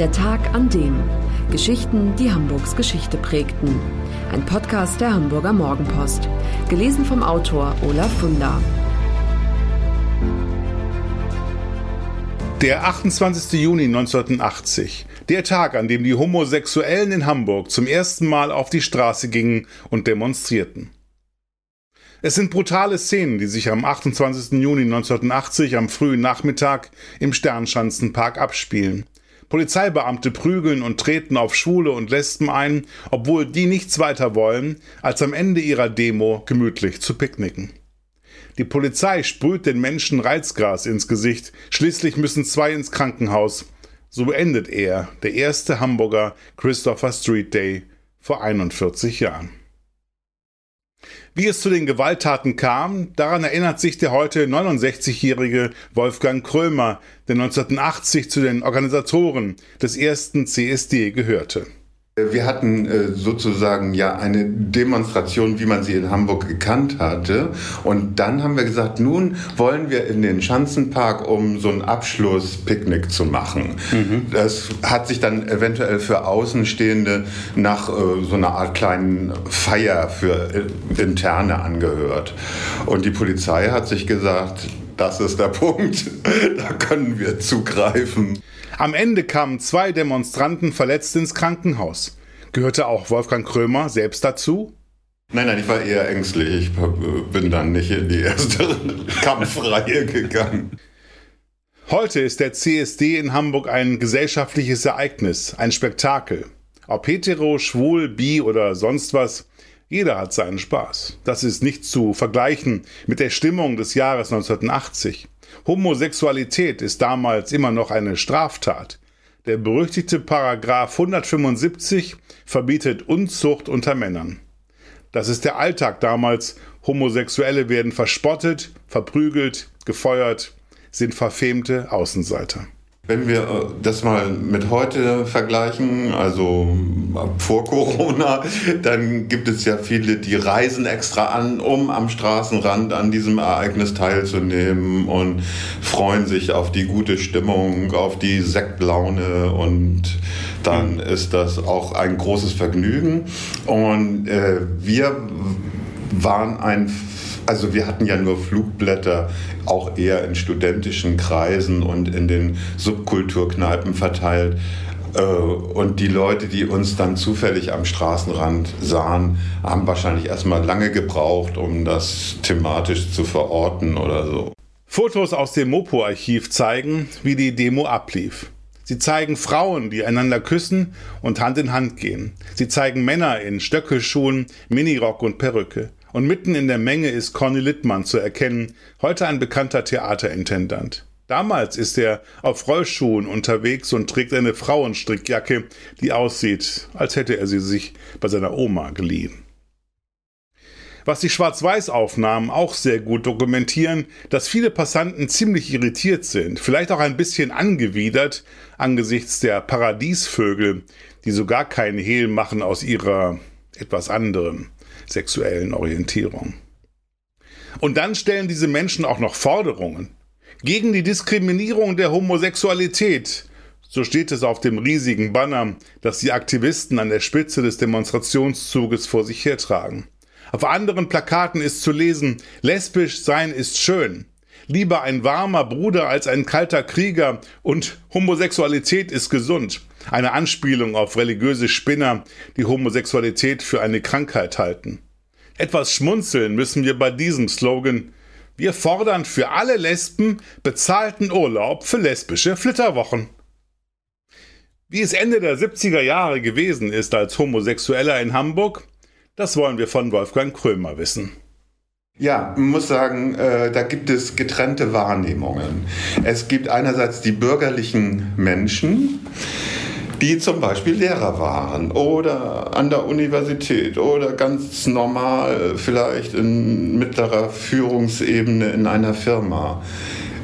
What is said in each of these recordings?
Der Tag an dem. Geschichten, die Hamburgs Geschichte prägten. Ein Podcast der Hamburger Morgenpost. Gelesen vom Autor Olaf Funder. Der 28. Juni 1980. Der Tag, an dem die Homosexuellen in Hamburg zum ersten Mal auf die Straße gingen und demonstrierten. Es sind brutale Szenen, die sich am 28. Juni 1980 am frühen Nachmittag im Sternschanzenpark abspielen. Polizeibeamte prügeln und treten auf Schwule und Lesben ein, obwohl die nichts weiter wollen, als am Ende ihrer Demo gemütlich zu picknicken. Die Polizei sprüht den Menschen Reizgras ins Gesicht, schließlich müssen zwei ins Krankenhaus. So endet er, der erste Hamburger Christopher Street Day vor 41 Jahren. Wie es zu den Gewalttaten kam, daran erinnert sich der heute 69-jährige Wolfgang Krömer, der 1980 zu den Organisatoren des ersten CSD gehörte. Wir hatten äh, sozusagen ja eine Demonstration, wie man sie in Hamburg gekannt hatte. Und dann haben wir gesagt, nun wollen wir in den Schanzenpark, um so ein Abschlusspicknick zu machen. Mhm. Das hat sich dann eventuell für Außenstehende nach äh, so einer Art kleinen Feier für äh, Interne angehört. Und die Polizei hat sich gesagt, das ist der Punkt, da können wir zugreifen. Am Ende kamen zwei Demonstranten verletzt ins Krankenhaus. Gehörte auch Wolfgang Krömer selbst dazu? Nein, nein, ich war eher ängstlich. Ich bin dann nicht in die erste Kampfreihe gegangen. Heute ist der CSD in Hamburg ein gesellschaftliches Ereignis, ein Spektakel. Ob hetero, schwul, bi oder sonst was, jeder hat seinen Spaß. Das ist nicht zu vergleichen mit der Stimmung des Jahres 1980. Homosexualität ist damals immer noch eine Straftat. Der berüchtigte Paragraph 175 verbietet Unzucht unter Männern. Das ist der Alltag damals. Homosexuelle werden verspottet, verprügelt, gefeuert, sind verfemte Außenseiter. Wenn wir äh, das mal mit heute vergleichen, also vor Corona, dann gibt es ja viele, die reisen extra an, um am Straßenrand an diesem Ereignis teilzunehmen und freuen sich auf die gute Stimmung, auf die Sektlaune und dann ist das auch ein großes Vergnügen. Und äh, wir waren ein also wir hatten ja nur Flugblätter, auch eher in studentischen Kreisen und in den Subkulturkneipen verteilt. Äh, und die Leute, die uns dann zufällig am Straßenrand sahen, haben wahrscheinlich erstmal lange gebraucht, um das thematisch zu verorten oder so. Fotos aus dem Mopo-Archiv zeigen, wie die Demo ablief. Sie zeigen Frauen, die einander küssen und Hand in Hand gehen. Sie zeigen Männer in Stöckelschuhen, Minirock und Perücke. Und mitten in der Menge ist Conny Littmann zu erkennen, heute ein bekannter Theaterintendant. Damals ist er auf Rollschuhen unterwegs und trägt eine Frauenstrickjacke, die aussieht, als hätte er sie sich bei seiner Oma geliehen. Was die Schwarz-Weiß-Aufnahmen auch sehr gut dokumentieren, dass viele Passanten ziemlich irritiert sind, vielleicht auch ein bisschen angewidert angesichts der Paradiesvögel, die so gar keinen Hehl machen aus ihrer etwas anderen sexuellen Orientierung. Und dann stellen diese Menschen auch noch Forderungen gegen die Diskriminierung der Homosexualität. So steht es auf dem riesigen Banner, das die Aktivisten an der Spitze des Demonstrationszuges vor sich hertragen. Auf anderen Plakaten ist zu lesen, lesbisch sein ist schön. Lieber ein warmer Bruder als ein kalter Krieger und Homosexualität ist gesund. Eine Anspielung auf religiöse Spinner, die Homosexualität für eine Krankheit halten. Etwas schmunzeln müssen wir bei diesem Slogan. Wir fordern für alle Lesben bezahlten Urlaub für lesbische Flitterwochen. Wie es Ende der 70er Jahre gewesen ist als Homosexueller in Hamburg, das wollen wir von Wolfgang Krömer wissen. Ja, man muss sagen, äh, da gibt es getrennte Wahrnehmungen. Es gibt einerseits die bürgerlichen Menschen, die zum Beispiel Lehrer waren oder an der Universität oder ganz normal vielleicht in mittlerer Führungsebene in einer Firma.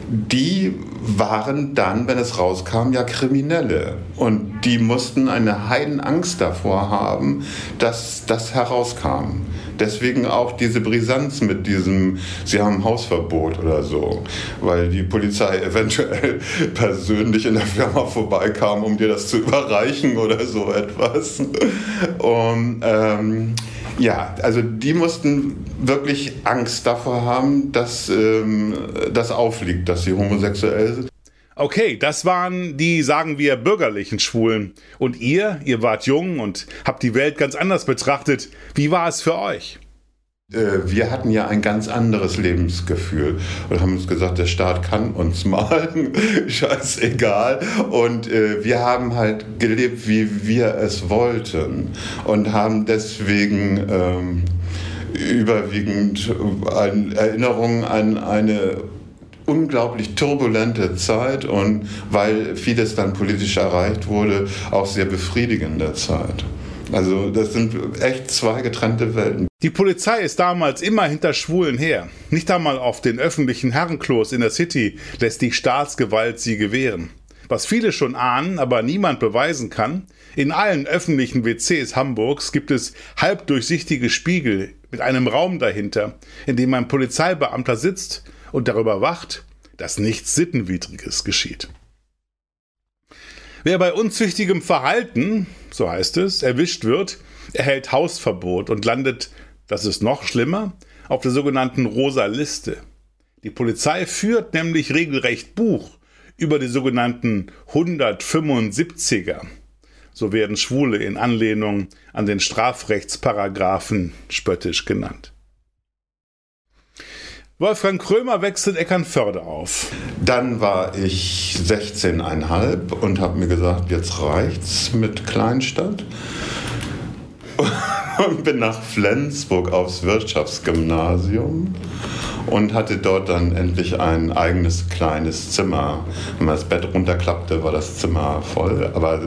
Die waren dann, wenn es rauskam, ja Kriminelle. Und die mussten eine Heidenangst davor haben, dass das herauskam. Deswegen auch diese Brisanz mit diesem, sie haben Hausverbot oder so, weil die Polizei eventuell persönlich in der Firma vorbeikam, um dir das zu überreichen oder so etwas. Und ähm, ja, also die mussten wirklich Angst davor haben, dass ähm, das aufliegt, dass sie homosexuell sind. Okay, das waren die, sagen wir, bürgerlichen Schwulen. Und ihr, ihr wart jung und habt die Welt ganz anders betrachtet. Wie war es für euch? Äh, wir hatten ja ein ganz anderes Lebensgefühl und haben uns gesagt, der Staat kann uns mal, scheißegal. Und äh, wir haben halt gelebt, wie wir es wollten und haben deswegen ähm, überwiegend Erinnerungen an eine unglaublich turbulente Zeit und weil vieles dann politisch erreicht wurde, auch sehr befriedigende Zeit. Also das sind echt zwei getrennte Welten. Die Polizei ist damals immer hinter Schwulen her. Nicht einmal auf den öffentlichen Herrenklos in der City lässt die Staatsgewalt sie gewähren. Was viele schon ahnen, aber niemand beweisen kann, in allen öffentlichen WCs Hamburgs gibt es halbdurchsichtige Spiegel mit einem Raum dahinter, in dem ein Polizeibeamter sitzt und darüber wacht, dass nichts Sittenwidriges geschieht. Wer bei unzüchtigem Verhalten, so heißt es, erwischt wird, erhält Hausverbot und landet, das ist noch schlimmer, auf der sogenannten Rosa Liste. Die Polizei führt nämlich regelrecht Buch über die sogenannten 175er. So werden Schwule in Anlehnung an den Strafrechtsparagraphen spöttisch genannt. Wolfgang Krömer wechselt Eckernförde auf. Dann war ich 16,5 und habe mir gesagt, jetzt reicht's mit Kleinstadt. Und bin nach Flensburg aufs Wirtschaftsgymnasium und hatte dort dann endlich ein eigenes kleines Zimmer. Wenn man das Bett runterklappte, war das Zimmer voll, aber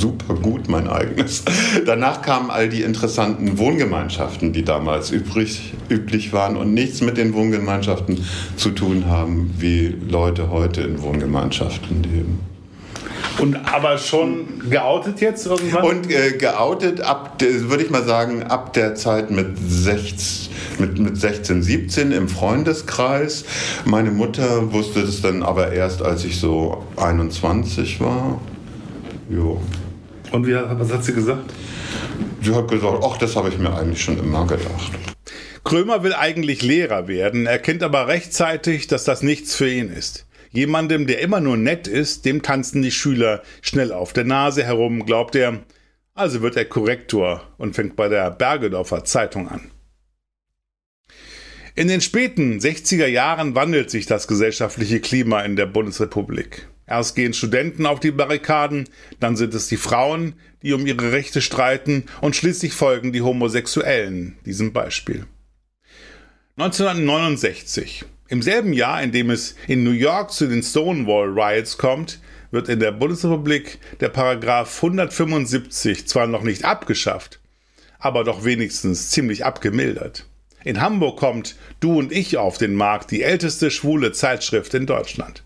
super gut, mein eigenes. Danach kamen all die interessanten Wohngemeinschaften, die damals übrig, üblich waren und nichts mit den Wohngemeinschaften zu tun haben, wie Leute heute in Wohngemeinschaften leben. Und aber schon geoutet jetzt irgendwann? Und äh, geoutet ab, würde ich mal sagen, ab der Zeit mit 16, mit, mit 16, 17 im Freundeskreis. Meine Mutter wusste das dann aber erst, als ich so 21 war. Jo. Und wie, was hat sie gesagt? Sie hat gesagt, ach, das habe ich mir eigentlich schon immer gedacht. Krömer will eigentlich Lehrer werden, erkennt aber rechtzeitig, dass das nichts für ihn ist. Jemandem, der immer nur nett ist, dem tanzen die Schüler schnell auf der Nase herum, glaubt er. Also wird er Korrektor und fängt bei der Bergedorfer Zeitung an. In den späten 60er Jahren wandelt sich das gesellschaftliche Klima in der Bundesrepublik. Erst gehen Studenten auf die Barrikaden, dann sind es die Frauen, die um ihre Rechte streiten und schließlich folgen die Homosexuellen diesem Beispiel. 1969, im selben Jahr, in dem es in New York zu den Stonewall Riots kommt, wird in der Bundesrepublik der Paragraph 175 zwar noch nicht abgeschafft, aber doch wenigstens ziemlich abgemildert. In Hamburg kommt Du und ich auf den Markt, die älteste schwule Zeitschrift in Deutschland.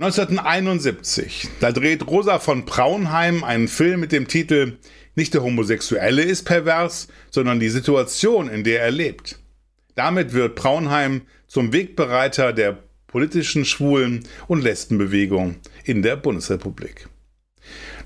1971, da dreht Rosa von Braunheim einen Film mit dem Titel Nicht der Homosexuelle ist pervers, sondern die Situation, in der er lebt. Damit wird Braunheim zum Wegbereiter der politischen Schwulen- und Lesbenbewegung in der Bundesrepublik.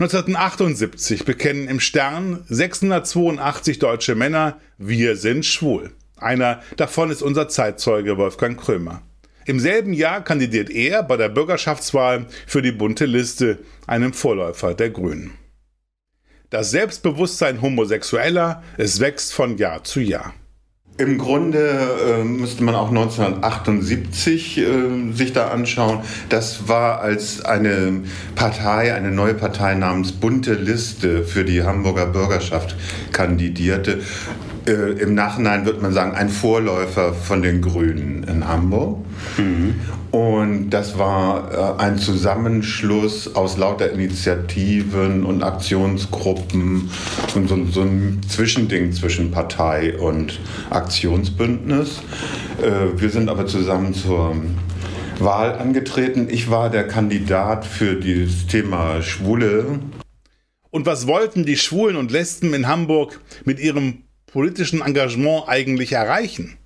1978 bekennen im Stern 682 deutsche Männer, wir sind schwul. Einer davon ist unser Zeitzeuge Wolfgang Krömer. Im selben Jahr kandidiert er bei der Bürgerschaftswahl für die bunte Liste, einem Vorläufer der Grünen. Das Selbstbewusstsein Homosexueller, es wächst von Jahr zu Jahr. Im Grunde äh, müsste man auch 1978 äh, sich da anschauen. Das war als eine Partei, eine neue Partei namens Bunte Liste für die Hamburger Bürgerschaft kandidierte äh, im Nachhinein wird man sagen, ein Vorläufer von den Grünen in Hamburg. Mhm. Und das war äh, ein Zusammenschluss aus lauter Initiativen und Aktionsgruppen und so, so ein Zwischending zwischen Partei und Aktionsbündnis. Äh, wir sind aber zusammen zur Wahl angetreten. Ich war der Kandidat für das Thema Schwule. Und was wollten die Schwulen und Lesben in Hamburg mit ihrem politischen Engagement eigentlich erreichen?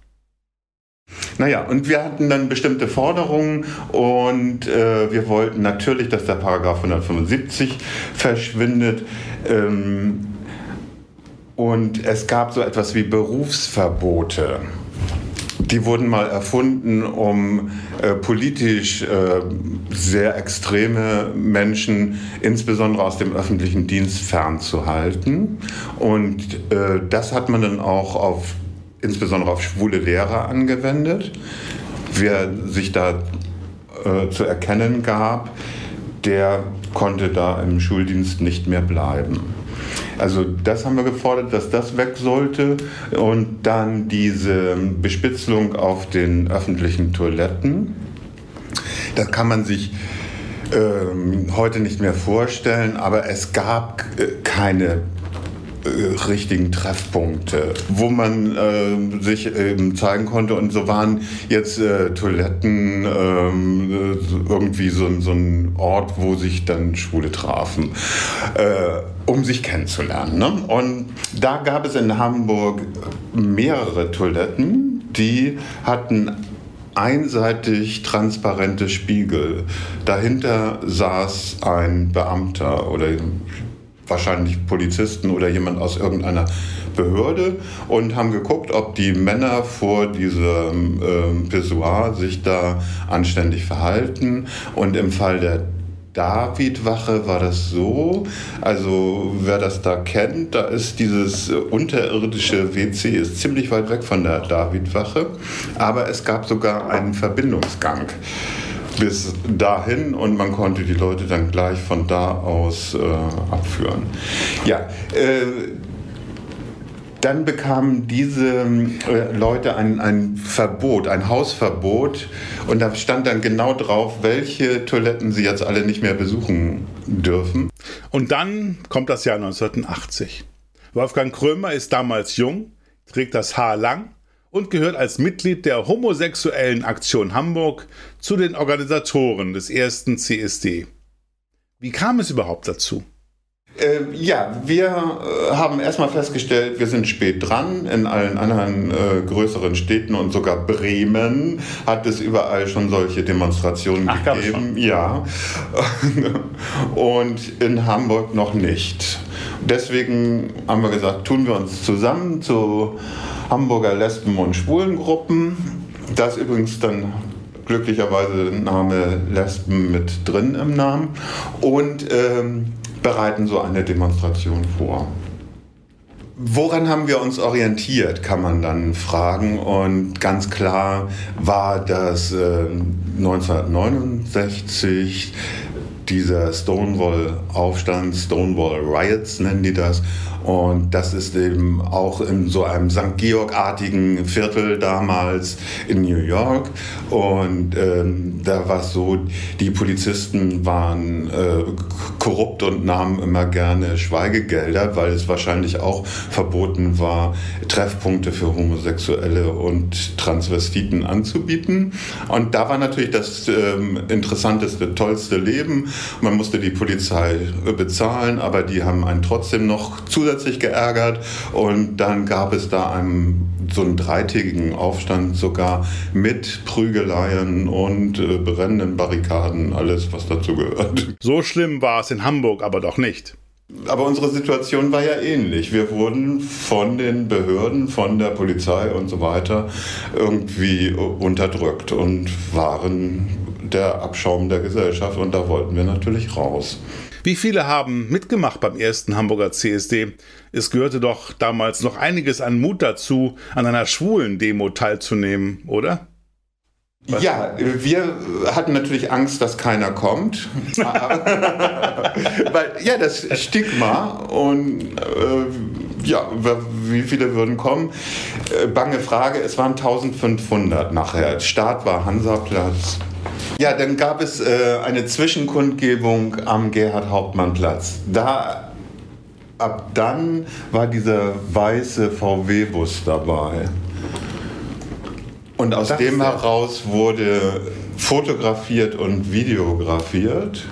Naja, und wir hatten dann bestimmte Forderungen und äh, wir wollten natürlich, dass der Paragraph 175 verschwindet. Ähm, und es gab so etwas wie Berufsverbote. Die wurden mal erfunden, um äh, politisch äh, sehr extreme Menschen, insbesondere aus dem öffentlichen Dienst, fernzuhalten. Und äh, das hat man dann auch auf, insbesondere auf schwule Lehrer angewendet. Wer sich da äh, zu erkennen gab, der konnte da im Schuldienst nicht mehr bleiben. Also das haben wir gefordert, dass das weg sollte. Und dann diese Bespitzelung auf den öffentlichen Toiletten. Das kann man sich ähm, heute nicht mehr vorstellen, aber es gab äh, keine richtigen Treffpunkte, wo man äh, sich eben zeigen konnte. Und so waren jetzt äh, Toiletten äh, irgendwie so, so, ein Ort, wo sich dann Schwule trafen, äh, um sich kennenzulernen. Ne? Und da gab es in Hamburg mehrere Toiletten, die hatten einseitig transparente Spiegel. Dahinter saß ein Beamter oder wahrscheinlich Polizisten oder jemand aus irgendeiner Behörde und haben geguckt, ob die Männer vor diesem äh, Pissoir sich da anständig verhalten. Und im Fall der Davidwache war das so, also wer das da kennt, da ist dieses unterirdische WC ist ziemlich weit weg von der Davidwache, aber es gab sogar einen Verbindungsgang bis dahin und man konnte die Leute dann gleich von da aus äh, abführen. Ja, äh, dann bekamen diese äh, Leute ein, ein Verbot, ein Hausverbot und da stand dann genau drauf, welche Toiletten sie jetzt alle nicht mehr besuchen dürfen. Und dann kommt das Jahr 1980. Wolfgang Krömer ist damals jung, trägt das Haar lang und gehört als Mitglied der Homosexuellen Aktion Hamburg zu den Organisatoren des ersten CSD. Wie kam es überhaupt dazu? Äh, ja, wir äh, haben erstmal festgestellt, wir sind spät dran. In allen anderen äh, größeren Städten und sogar Bremen hat es überall schon solche Demonstrationen Ach, gegeben. Ja. und in Hamburg noch nicht. Deswegen haben wir gesagt, tun wir uns zusammen zu Hamburger Lesben- und Schwulengruppen. Da ist übrigens dann glücklicherweise der Name Lesben mit drin im Namen und ähm, bereiten so eine Demonstration vor. Woran haben wir uns orientiert, kann man dann fragen. Und ganz klar war das äh, 1969 dieser Stonewall-Aufstand, Stonewall Riots nennen die das, und das ist eben auch in so einem St. Georg-artigen Viertel damals in New York. Und ähm, da war es so, die Polizisten waren äh, korrupt und nahmen immer gerne Schweigegelder, weil es wahrscheinlich auch verboten war, Treffpunkte für Homosexuelle und Transvestiten anzubieten. Und da war natürlich das ähm, interessanteste, tollste Leben. Man musste die Polizei bezahlen, aber die haben einen trotzdem noch zusätzlich zusätzlich geärgert und dann gab es da einen, so einen dreitägigen Aufstand sogar mit Prügeleien und äh, brennenden Barrikaden, alles was dazu gehört. So schlimm war es in Hamburg aber doch nicht. Aber unsere Situation war ja ähnlich. Wir wurden von den Behörden, von der Polizei und so weiter irgendwie unterdrückt und waren der Abschaum der Gesellschaft und da wollten wir natürlich raus. Wie viele haben mitgemacht beim ersten Hamburger CSD? Es gehörte doch damals noch einiges an Mut dazu, an einer schwulen Demo teilzunehmen, oder? Was? Ja, wir hatten natürlich Angst, dass keiner kommt. Weil, ja, das Stigma und äh, ja, wie viele würden kommen? Äh, bange Frage, es waren 1500 nachher. Start war Hansaplatz. Ja, dann gab es äh, eine Zwischenkundgebung am Gerhard-Hauptmann-Platz. Da, ab dann war dieser weiße VW-Bus dabei. Und aus das dem heraus wurde fotografiert und videografiert.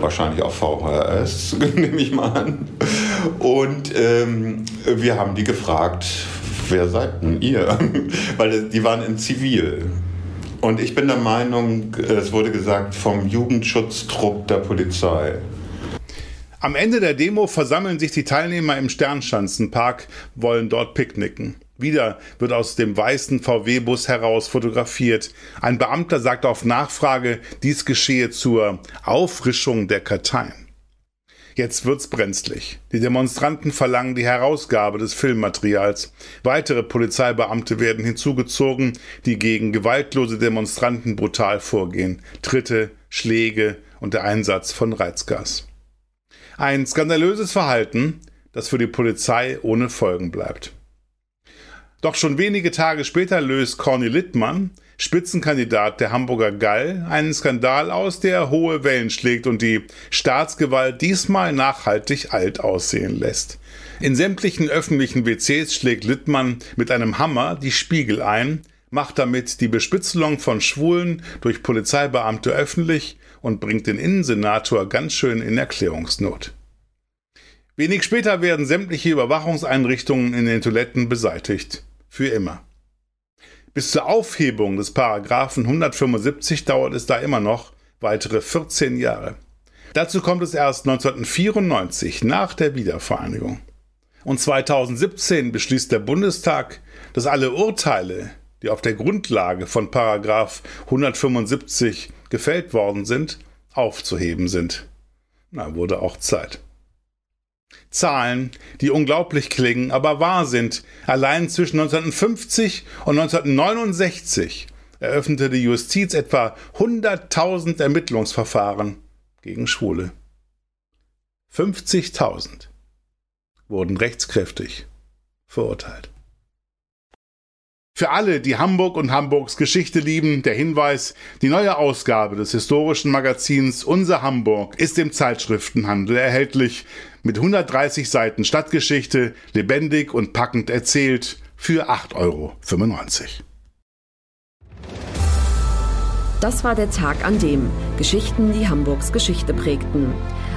Wahrscheinlich auf VHS, nehme ich mal an. Und ähm, wir haben die gefragt, wer seid denn ihr? Weil die waren in Zivil. Und ich bin der Meinung, es wurde gesagt, vom Jugendschutztrupp der Polizei. Am Ende der Demo versammeln sich die Teilnehmer im Sternschanzenpark, wollen dort picknicken. Wieder wird aus dem weißen VW-Bus heraus fotografiert. Ein Beamter sagt auf Nachfrage, dies geschehe zur Auffrischung der Karteien. Jetzt wird's brenzlig. Die Demonstranten verlangen die Herausgabe des Filmmaterials. Weitere Polizeibeamte werden hinzugezogen, die gegen gewaltlose Demonstranten brutal vorgehen. Tritte, Schläge und der Einsatz von Reizgas. Ein skandalöses Verhalten, das für die Polizei ohne Folgen bleibt. Doch schon wenige Tage später löst Corny Littmann, Spitzenkandidat der Hamburger Gall, einen Skandal aus, der hohe Wellen schlägt und die Staatsgewalt diesmal nachhaltig alt aussehen lässt. In sämtlichen öffentlichen WCs schlägt Littmann mit einem Hammer die Spiegel ein, macht damit die Bespitzelung von Schwulen durch Polizeibeamte öffentlich und bringt den Innensenator ganz schön in Erklärungsnot. Wenig später werden sämtliche Überwachungseinrichtungen in den Toiletten beseitigt. Für immer. Bis zur Aufhebung des Paragraphen 175 dauert es da immer noch weitere 14 Jahre. Dazu kommt es erst 1994 nach der Wiedervereinigung. Und 2017 beschließt der Bundestag, dass alle Urteile, die auf der Grundlage von Paragraph 175 gefällt worden sind, aufzuheben sind. Na, wurde auch Zeit. Zahlen, die unglaublich klingen, aber wahr sind. Allein zwischen 1950 und 1969 eröffnete die Justiz etwa 100.000 Ermittlungsverfahren gegen Schwule. 50.000 wurden rechtskräftig verurteilt. Für alle, die Hamburg und Hamburgs Geschichte lieben, der Hinweis, die neue Ausgabe des historischen Magazins Unser Hamburg ist im Zeitschriftenhandel erhältlich mit 130 Seiten Stadtgeschichte, lebendig und packend erzählt für 8,95 Euro. Das war der Tag an dem Geschichten, die Hamburgs Geschichte prägten.